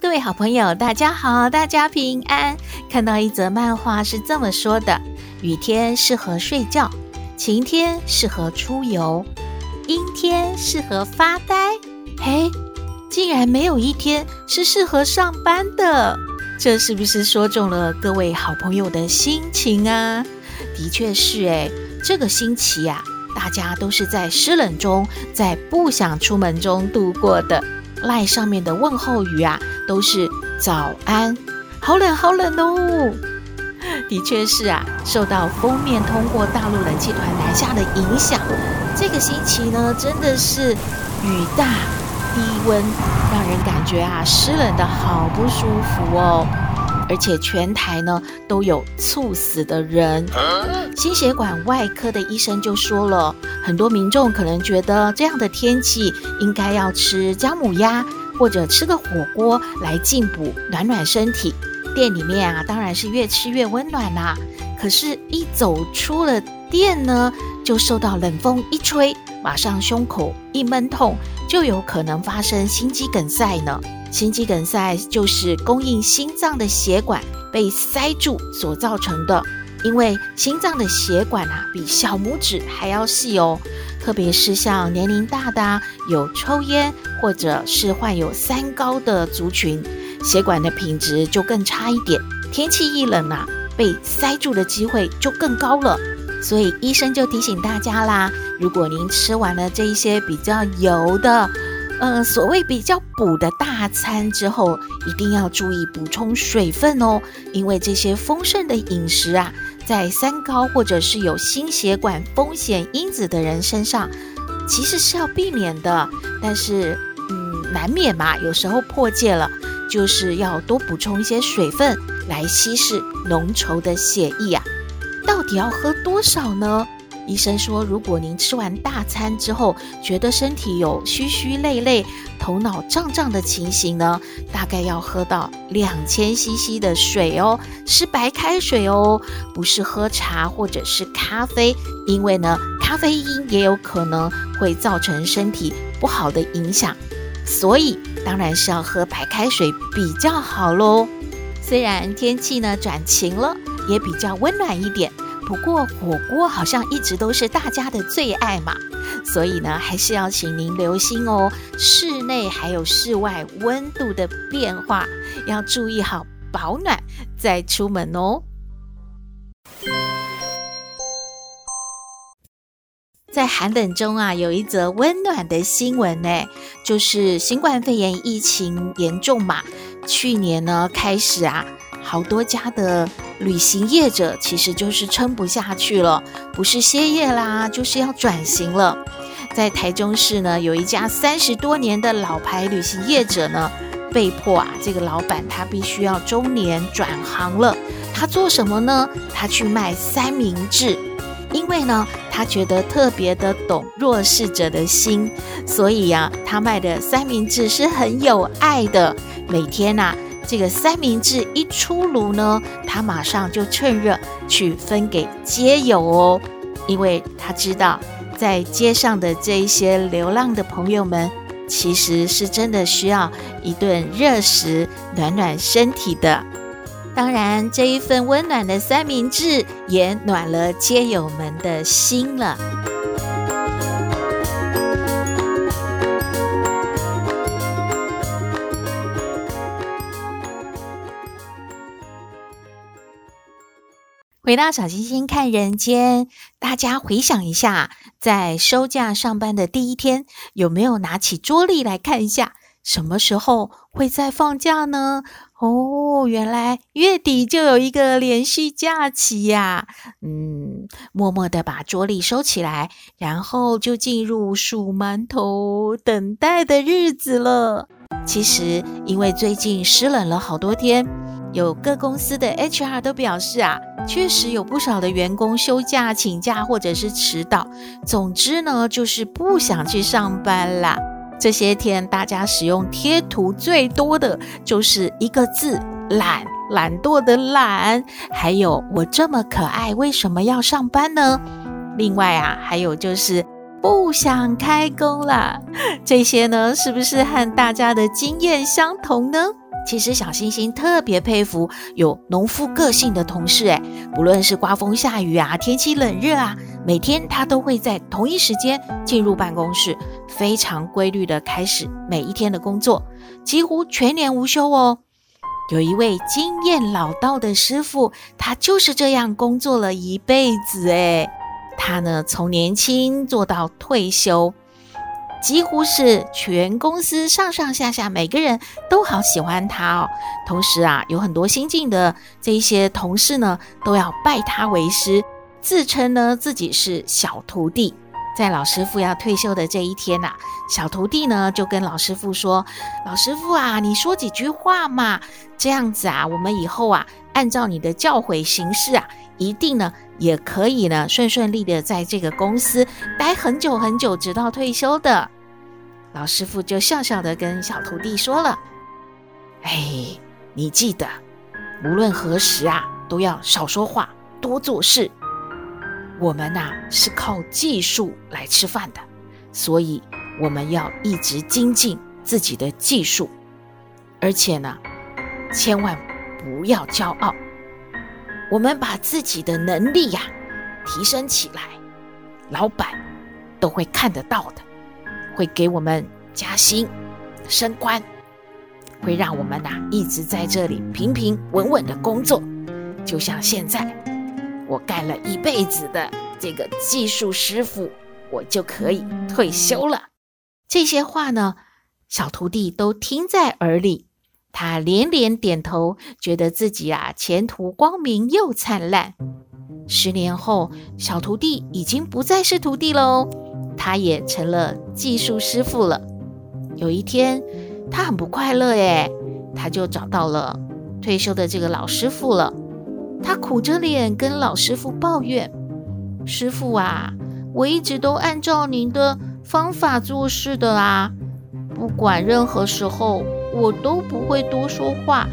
各位好朋友，大家好，大家平安。看到一则漫画是这么说的：雨天适合睡觉，晴天适合出游，阴天适合发呆。嘿，竟然没有一天是适合上班的，这是不是说中了各位好朋友的心情啊？的确是诶，这个星期啊，大家都是在湿冷中，在不想出门中度过的。赖上面的问候语啊，都是早安，好冷好冷哦。的确是啊，受到封面通过大陆冷气团南下的影响，这个星期呢，真的是雨大低温，让人感觉啊湿冷的好不舒服哦。而且全台呢都有猝死的人，心血管外科的医生就说了，很多民众可能觉得这样的天气应该要吃姜母鸭或者吃个火锅来进补暖暖身体。店里面啊当然是越吃越温暖啦，可是，一走出了店呢，就受到冷风一吹，马上胸口一闷痛，就有可能发生心肌梗塞呢。心肌梗塞就是供应心脏的血管被塞住所造成的，因为心脏的血管啊比小拇指还要细哦，特别是像年龄大的、有抽烟或者是患有三高的族群，血管的品质就更差一点。天气一冷啊，被塞住的机会就更高了。所以医生就提醒大家啦，如果您吃完了这一些比较油的，呃，所谓比较补的大餐之后，一定要注意补充水分哦，因为这些丰盛的饮食啊，在三高或者是有心血管风险因子的人身上，其实是要避免的。但是，嗯，难免嘛，有时候破戒了，就是要多补充一些水分来稀释浓稠的血液啊。到底要喝多少呢？医生说，如果您吃完大餐之后，觉得身体有虚虚累累、头脑胀胀的情形呢，大概要喝到两千 CC 的水哦，是白开水哦，不是喝茶或者是咖啡，因为呢，咖啡因也有可能会造成身体不好的影响，所以当然是要喝白开水比较好喽。虽然天气呢转晴了，也比较温暖一点。不过火锅好像一直都是大家的最爱嘛，所以呢，还是要请您留心哦，室内还有室外温度的变化，要注意好保暖再出门哦。在寒冷中啊，有一则温暖的新闻呢，就是新冠肺炎疫情严重嘛，去年呢开始啊。好多家的旅行业者其实就是撑不下去了，不是歇业啦，就是要转型了。在台中市呢，有一家三十多年的老牌旅行业者呢，被迫啊，这个老板他必须要中年转行了。他做什么呢？他去卖三明治，因为呢，他觉得特别的懂弱势者的心，所以呀、啊，他卖的三明治是很有爱的。每天呐、这个三明治一出炉呢，他马上就趁热去分给街友哦，因为他知道在街上的这一些流浪的朋友们，其实是真的需要一顿热食暖暖身体的。当然，这一份温暖的三明治也暖了街友们的心了。回到小星星看人间，大家回想一下，在收假上班的第一天，有没有拿起桌历来看一下，什么时候会再放假呢？哦，原来月底就有一个连续假期呀！嗯，默默的把桌历收起来，然后就进入数馒头等待的日子了。其实因为最近湿冷了好多天，有各公司的 HR 都表示啊，确实有不少的员工休假、请假或者是迟到。总之呢，就是不想去上班啦。这些天大家使用贴图最多的就是一个字“懒”，懒惰的“懒”，还有“我这么可爱，为什么要上班呢？”另外啊，还有就是。不想开工了，这些呢，是不是和大家的经验相同呢？其实小星星特别佩服有农夫个性的同事，诶，不论是刮风下雨啊，天气冷热啊，每天他都会在同一时间进入办公室，非常规律的开始每一天的工作，几乎全年无休哦。有一位经验老道的师傅，他就是这样工作了一辈子，诶。他呢，从年轻做到退休，几乎是全公司上上下下每个人都好喜欢他哦。同时啊，有很多新进的这一些同事呢，都要拜他为师，自称呢自己是小徒弟。在老师傅要退休的这一天呐、小徒弟呢就跟老师傅说：“老师傅啊，你说几句话嘛，这样子啊，我们以后啊，按照你的教诲行事啊。”一定呢，也可以呢，顺顺利的在这个公司待很久很久，直到退休的。老师傅就笑笑的跟小徒弟说了：“哎，你记得，无论何时啊，都要少说话，多做事。我们呐、是靠技术来吃饭的，所以我们要一直精进自己的技术，而且呢，千万不要骄傲。”我们把自己的能力呀提升起来，老板都会看得到的，会给我们加薪、升官，会让我们呐一直在这里平平稳稳的工作。就像现在，我干了一辈子的这个技术师傅，我就可以退休了。这些话呢，小徒弟都听在耳里。他连连点头，觉得自己啊前途光明又灿烂。十年后，小徒弟已经不再是徒弟喽，他也成了技术师傅了。有一天，他很不快乐诶，他就找到了退休的这个老师傅了。他苦着脸跟老师傅抱怨：“师傅啊，我一直都按照您的方法做事的啊，不管任何时候。”我都不会多说话，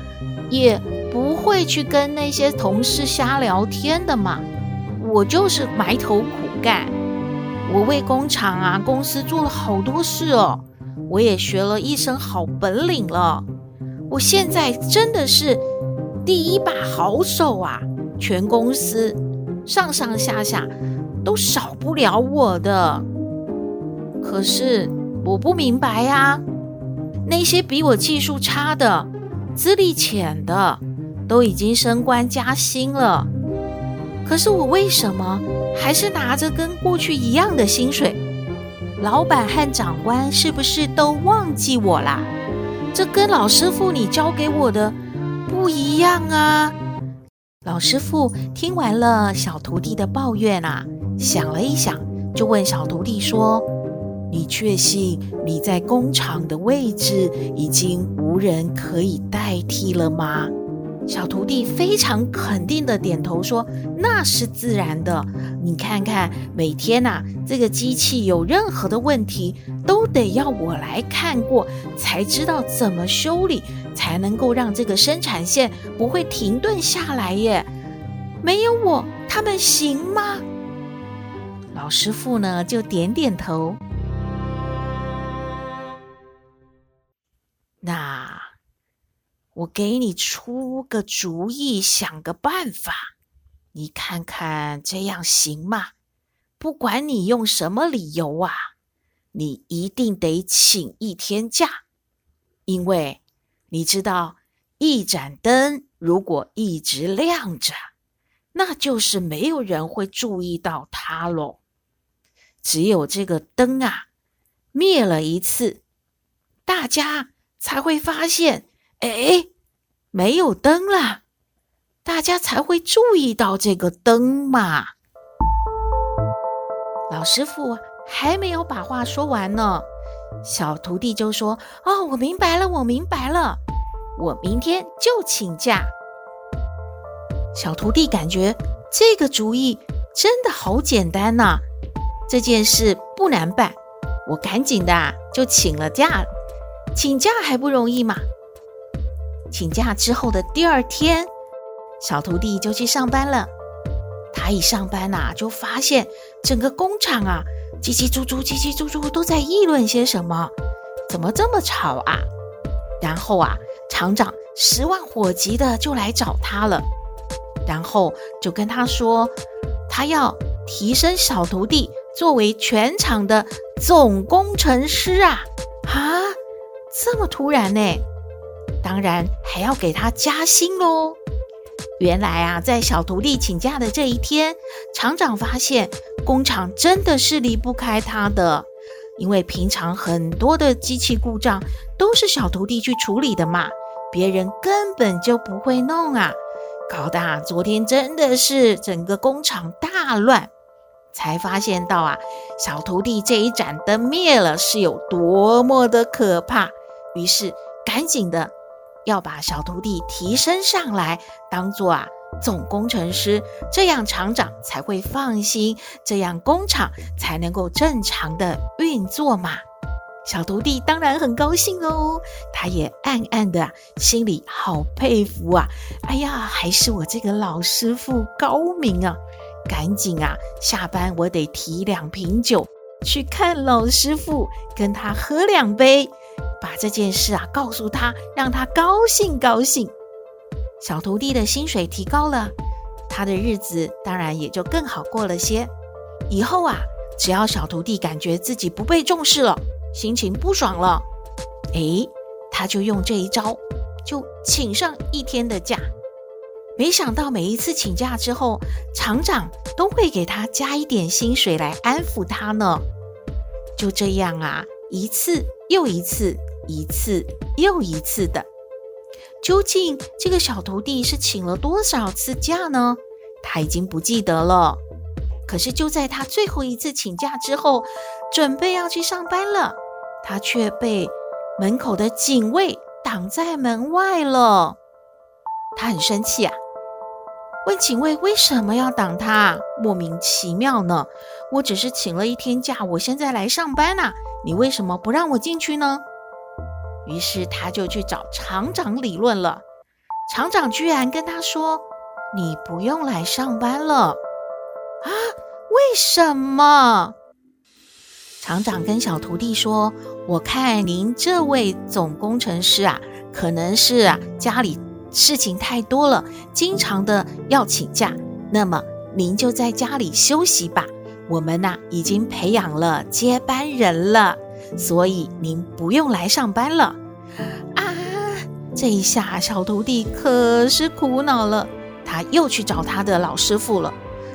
也不会去跟那些同事瞎聊天的嘛。我就是埋头苦干，我为工厂啊公司做了好多事哦，我也学了一身好本领了。我现在真的是第一把好手啊，全公司上上下下都少不了我的。可是我不明白呀。那些比我技术差的、资历浅的，都已经升官加薪了，可是我为什么还是拿着跟过去一样的薪水？老板和长官是不是都忘记我啦？这跟老师傅你教给我的不一样啊！老师傅听完了小徒弟的抱怨啊，想了一想，就问小徒弟说。你确信你在工厂的位置已经无人可以代替了吗？小徒弟非常肯定的点头说：“那是自然的。你看看，每天呐、这个机器有任何的问题，都得要我来看过，才知道怎么修理，才能够让这个生产线不会停顿下来耶。没有我，他们行吗？”老师傅呢，就点点头。那我给你出个主意，想个办法，你看看这样行吗？不管你用什么理由啊，你一定得请一天假，因为你知道，一盏灯如果一直亮着，那就是没有人会注意到它喽。只有这个灯啊，灭了一次，大家。才会发现，哎，没有灯了，大家才会注意到这个灯嘛。老师傅还没有把话说完呢，小徒弟就说：“哦，我明白了，我明白了，我明天就请假。”小徒弟感觉这个主意真的好简单呐，这件事不难办，我赶紧的啊就请了假。请假还不容易嘛？请假之后的第二天，小徒弟就去上班了。他一上班呐，就发现整个工厂啊。叽叽喳喳，叽叽喳喳，都在议论些什么？怎么这么吵啊？然后啊，厂长十万火急的就来找他了，然后就跟他说，他要提升小徒弟作为全厂的总工程师啊！啊，这么突然呢？当然还要给他加薪喽。原来啊，在小徒弟请假的这一天，厂长发现工厂真的是离不开他的，因为平常很多的机器故障都是小徒弟去处理的嘛，别人根本就不会弄啊，搞得啊，昨天真的是整个工厂大乱，才发现到啊，小徒弟这一盏灯灭了是有多么的可怕，于是赶紧的。要把小徒弟提升上来，当做啊总工程师，这样厂长才会放心，这样工厂才能够正常的运作嘛。小徒弟当然很高兴哦，他也暗暗的心里好佩服啊！哎呀，还是我这个老师傅高明啊！赶紧啊，下班我得提两瓶酒去看老师傅，跟他喝两杯。把这件事啊告诉他，让他高兴高兴。小徒弟的薪水提高了，他的日子当然也就更好过了些。以后啊，只要小徒弟感觉自己不被重视了，心情不爽了，诶，他就用这一招，就请上一天的假。没想到每一次请假之后，厂长都会给他加一点薪水来安抚他呢。就这样啊，一次又一次。一次又一次的，究竟这个小徒弟是请了多少次假呢？他已经不记得了。可是就在他最后一次请假之后，准备要去上班了，他却被门口的警卫挡在门外了。他很生气啊，问警卫为什么要挡他？莫名其妙呢。我只是请了一天假，我现在来上班啊，你为什么不让我进去呢？于是他就去找厂长理论了。厂长居然跟他说：“你不用来上班了。”啊？为什么？厂长跟小徒弟说：“我看您这位总工程师啊，可能是啊家里事情太多了，经常的要请假。那么您就在家里休息吧。我们呐已经培养了接班人了。”所以您不用来上班了啊！这一下小徒弟可是苦恼了，他又去找他的老师傅了。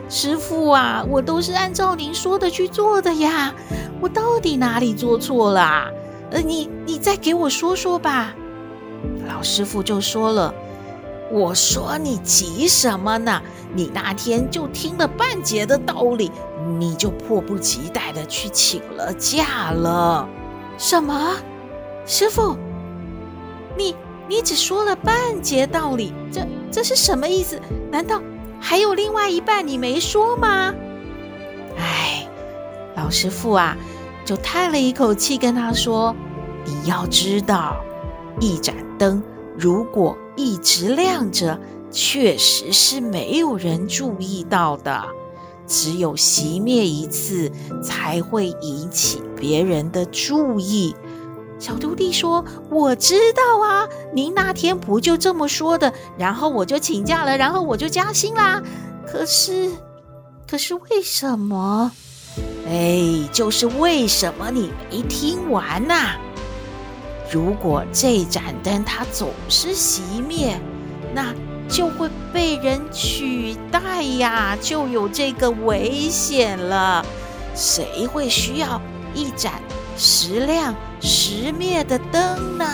师傅啊，我都是按照您说的去做的呀，我到底哪里做错了？呃，你你再给我说说吧。老师傅就说了：“我说你急什么呢？你那天就听了半截的道理。”你就迫不及待的去请了假了。什么？师傅，你你只说了半截道理，这这是什么意思？难道还有另外一半你没说吗？哎，老师傅啊，就叹了一口气，跟他说：“你要知道，一盏灯如果一直亮着，确实是没有人注意到的。”只有熄灭一次，才会引起别人的注意。小徒弟说：“我知道啊，您那天不就这么说的？然后我就请假了，然后我就加薪啦。可是，可是为什么？哎，就是为什么你没听完呐？如果这盏灯它总是熄灭，那……”就会被人取代呀，就有这个危险了。谁会需要一盏时亮时灭的灯呢？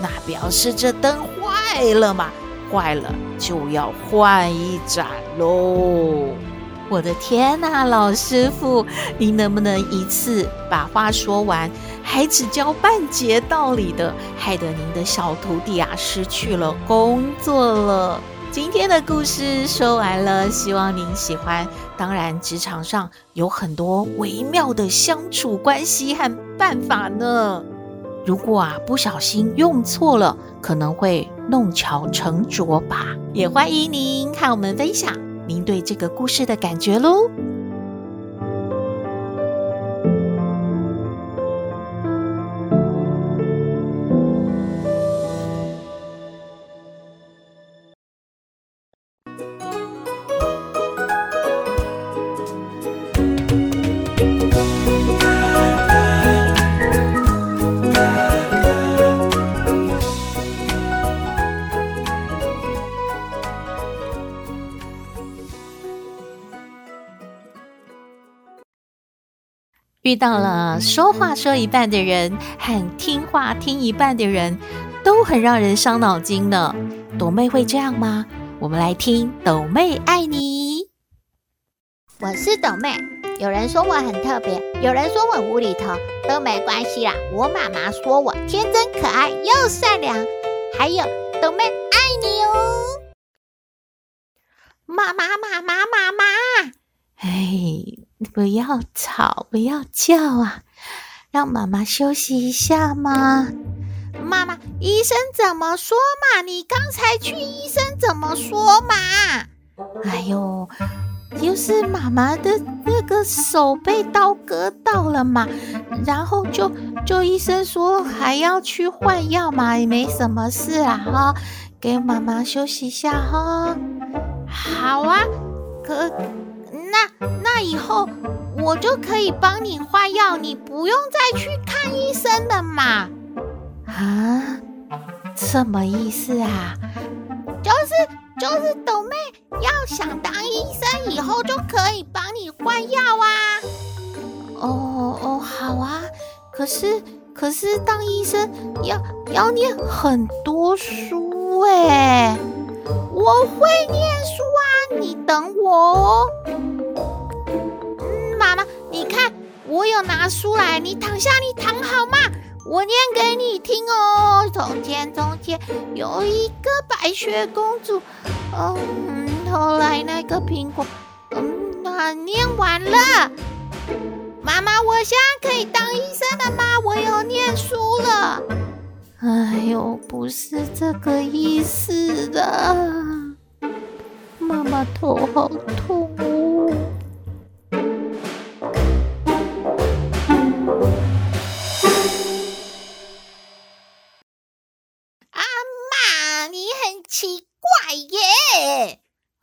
那表示这灯坏了嘛，坏了就要换一盏喽。我的天哪，老师傅，您能不能一次把话说完，还只教半截道理的，害得您的小徒弟啊失去了工作了。今天的故事说完了，希望您喜欢。当然，职场上有很多微妙的相处关系和办法呢。如果啊不小心用错了，可能会弄巧成拙吧。也欢迎您和我们分享您对这个故事的感觉喽。遇到了说话说一半的人和听话听一半的人，都很让人伤脑筋呢。朵妹会这样吗？我们来听抖妹爱你。我是抖妹，有人说我很特别，有人说我无厘头，都没关系啦。我妈妈说我天真可爱又善良，还有抖妹爱你哦。妈妈妈妈。不要吵，不要叫啊！让妈妈休息一下嘛。妈妈，医生怎么说嘛？你刚才去医生怎么说嘛？哎呦，就是妈妈的那个手被刀割到了嘛，然后就就医生说还要去换药嘛，也没什么事啊哈，给妈妈休息一下哈。好啊，可。那那以后我就可以帮你换药，你不用再去看医生了嘛？啊，什么意思啊？就是就是豆妹要想当医生以后就可以帮你换药啊。哦哦，好啊。可是可是当医生要要念很多书哎。我会念书啊，你等我哦。我有拿书来，你躺下，你躺好吗？我念给你听哦。从前，从前有一个白雪公主，嗯，后来那个苹果，嗯，那念完了。妈妈，我现在可以当医生了吗？我有念书了。哎呦，不是这个意思的，妈妈头好痛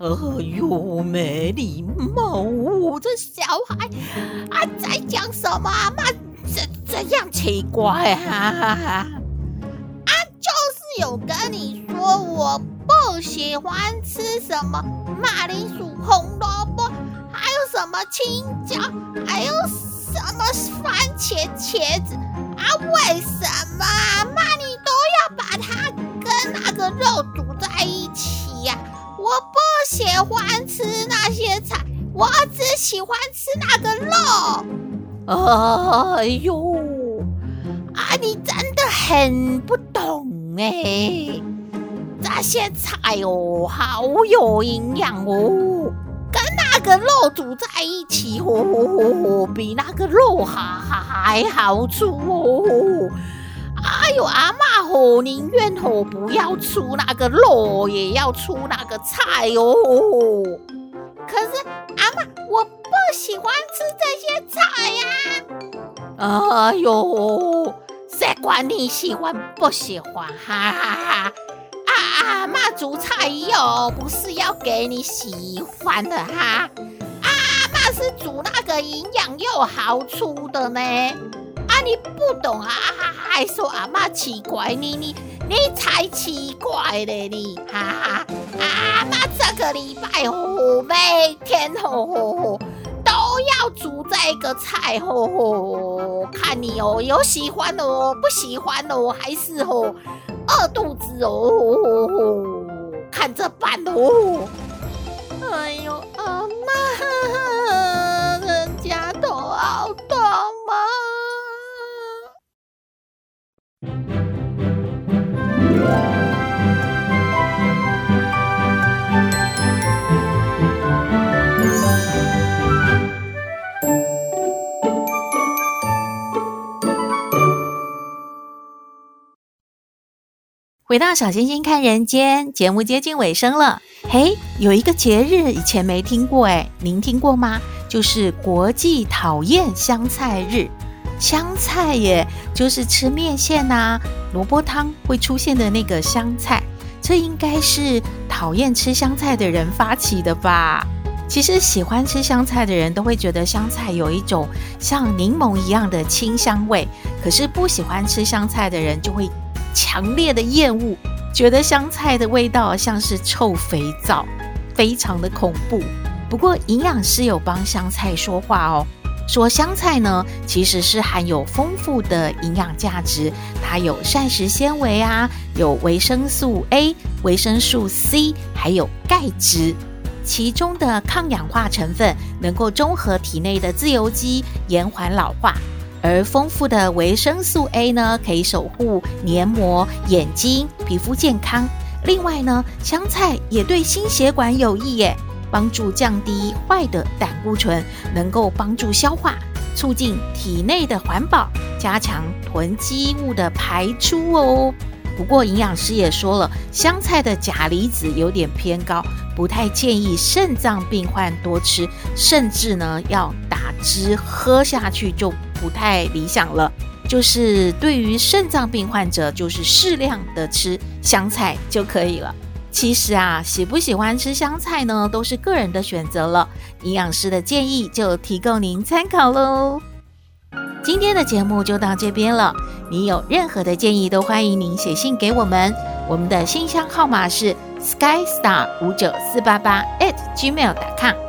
哎呦，没礼貌！我这小孩啊，在讲什么？妈，这这样奇怪啊！啊，就是有跟你说，我不喜欢吃什么马铃薯、红萝卜，还有什么青椒，还有什么番茄、茄子啊？为什么妈你都要把它跟那个肉煮在一起呀？我不喜欢吃那些菜，我只喜欢吃那个肉。哎呦，啊，你真的很不懂哎！这些菜哦，好有营养哦，跟那个肉煮在一起哦，比那个肉还还好吃哦。哎呦，阿嬷吼，宁愿吼不要出那个肉，也要出那个菜哦。可是阿嬷，我不喜欢吃这些菜呀、啊。哎呦，谁管你喜欢不喜欢？哈哈哈！阿嬷煮菜又不是要给你喜欢的哈。阿嬷是煮那个营养又好吃的呢。你不懂啊，还说阿妈奇怪，你你你才奇怪嘞，你哈哈！阿妈这个礼拜哦，每天吼都要煮这个菜吼吼，看你哦有喜欢哦，不喜欢哦，还是吼饿肚子哦，看着办哦。哎呦，回到小星星看人间，节目接近尾声了。嘿，有一个节日以前没听过，诶，您听过吗？就是国际讨厌香菜日。香菜耶，就是吃面线呐、萝卜汤会出现的那个香菜。这应该是讨厌吃香菜的人发起的吧？其实喜欢吃香菜的人都会觉得香菜有一种像柠檬一样的清香味，可是不喜欢吃香菜的人就会。强烈的厌恶，觉得香菜的味道像是臭肥皂，非常的恐怖。不过营养师有帮香菜说话哦，说香菜呢其实是含有丰富的营养价值，它有膳食纤维啊，有维生素 A、维生素 C，还有钙质，其中的抗氧化成分能够中和体内的自由基，延缓老化。而丰富的维生素 A 呢，可以守护黏膜、眼睛、皮肤健康。另外呢，香菜也对心血管有益耶，帮助降低坏的胆固醇，能够帮助消化，促进体内的环保，加强囤积物的排出哦。不过营养师也说了，香菜的钾离子有点偏高，不太建议肾脏病患多吃，甚至呢要打汁喝下去就。不太理想了，就是对于肾脏病患者，就是适量的吃香菜就可以了。其实啊，喜不喜欢吃香菜呢，都是个人的选择了。营养师的建议就提供您参考喽。今天的节目就到这边了，你有任何的建议都欢迎您写信给我们，我们的信箱号码是 skystar 五九四八八 at gmail.com。